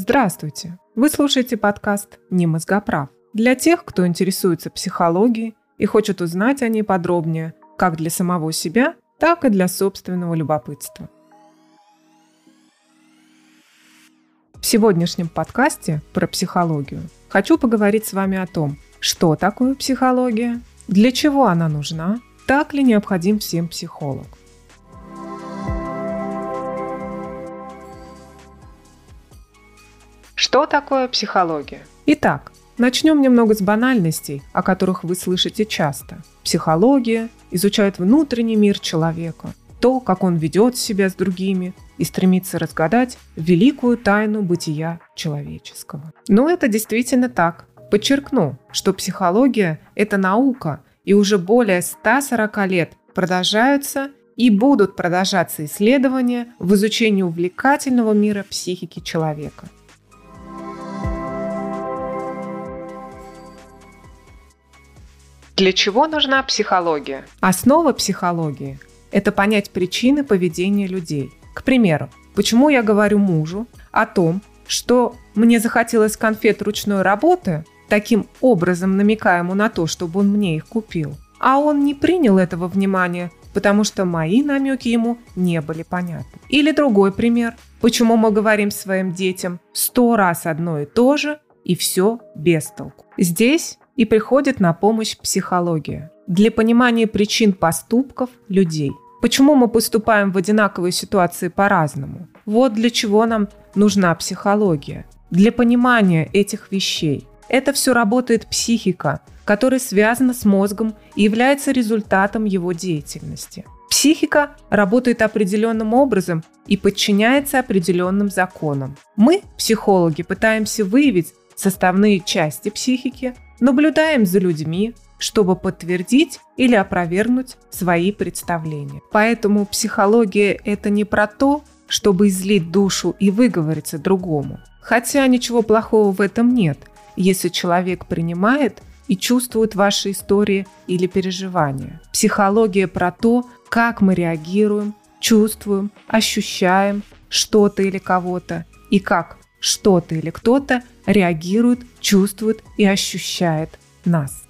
Здравствуйте! Вы слушаете подкаст «Не мозгоправ» для тех, кто интересуется психологией и хочет узнать о ней подробнее как для самого себя, так и для собственного любопытства. В сегодняшнем подкасте про психологию хочу поговорить с вами о том, что такое психология, для чего она нужна, так ли необходим всем психолог. Что такое психология? Итак, начнем немного с банальностей, о которых вы слышите часто. Психология изучает внутренний мир человека, то, как он ведет себя с другими и стремится разгадать великую тайну бытия человеческого. Но это действительно так. Подчеркну, что психология – это наука, и уже более 140 лет продолжаются и будут продолжаться исследования в изучении увлекательного мира психики человека – Для чего нужна психология? Основа психологии – это понять причины поведения людей. К примеру, почему я говорю мужу о том, что мне захотелось конфет ручной работы, таким образом намекая ему на то, чтобы он мне их купил. А он не принял этого внимания, потому что мои намеки ему не были понятны. Или другой пример. Почему мы говорим своим детям сто раз одно и то же, и все без толку. Здесь и приходит на помощь психология для понимания причин поступков людей. Почему мы поступаем в одинаковой ситуации по-разному? Вот для чего нам нужна психология. Для понимания этих вещей. Это все работает психика, которая связана с мозгом и является результатом его деятельности. Психика работает определенным образом и подчиняется определенным законам. Мы, психологи, пытаемся выявить составные части психики, наблюдаем за людьми, чтобы подтвердить или опровергнуть свои представления. Поэтому психология – это не про то, чтобы излить душу и выговориться другому. Хотя ничего плохого в этом нет, если человек принимает и чувствует ваши истории или переживания. Психология про то, как мы реагируем, чувствуем, ощущаем что-то или кого-то, и как что-то или кто-то реагирует, чувствует и ощущает нас.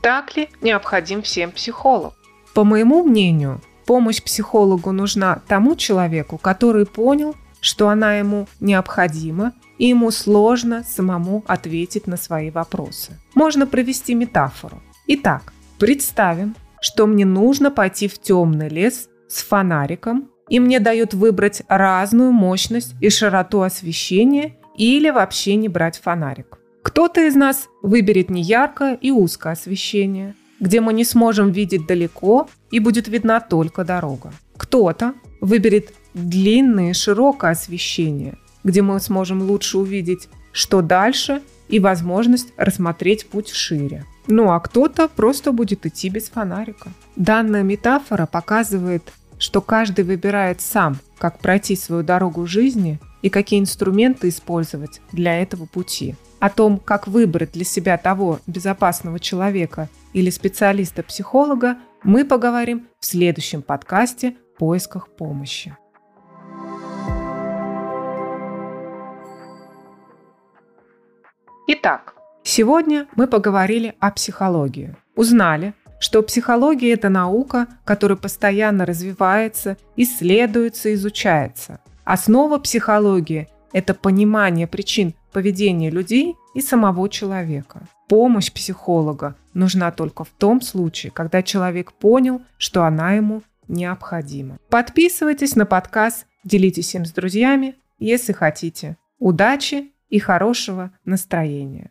Так ли необходим всем психолог? По моему мнению, помощь психологу нужна тому человеку, который понял, что она ему необходима, и ему сложно самому ответить на свои вопросы. Можно провести метафору. Итак, представим, что мне нужно пойти в темный лес с фонариком, и мне дают выбрать разную мощность и широту освещения или вообще не брать фонарик. Кто-то из нас выберет неяркое и узкое освещение, где мы не сможем видеть далеко и будет видна только дорога. Кто-то выберет длинное и широкое освещение, где мы сможем лучше увидеть, что дальше, и возможность рассмотреть путь шире. Ну а кто-то просто будет идти без фонарика. Данная метафора показывает, что каждый выбирает сам, как пройти свою дорогу жизни и какие инструменты использовать для этого пути. О том, как выбрать для себя того безопасного человека или специалиста-психолога, мы поговорим в следующем подкасте «Поисках помощи». Итак, сегодня мы поговорили о психологии. Узнали, что психология – это наука, которая постоянно развивается, исследуется, изучается. Основа психологии – это понимание причин поведения людей и самого человека. Помощь психолога нужна только в том случае, когда человек понял, что она ему необходима. Подписывайтесь на подкаст, делитесь им с друзьями, если хотите. Удачи и хорошего настроения.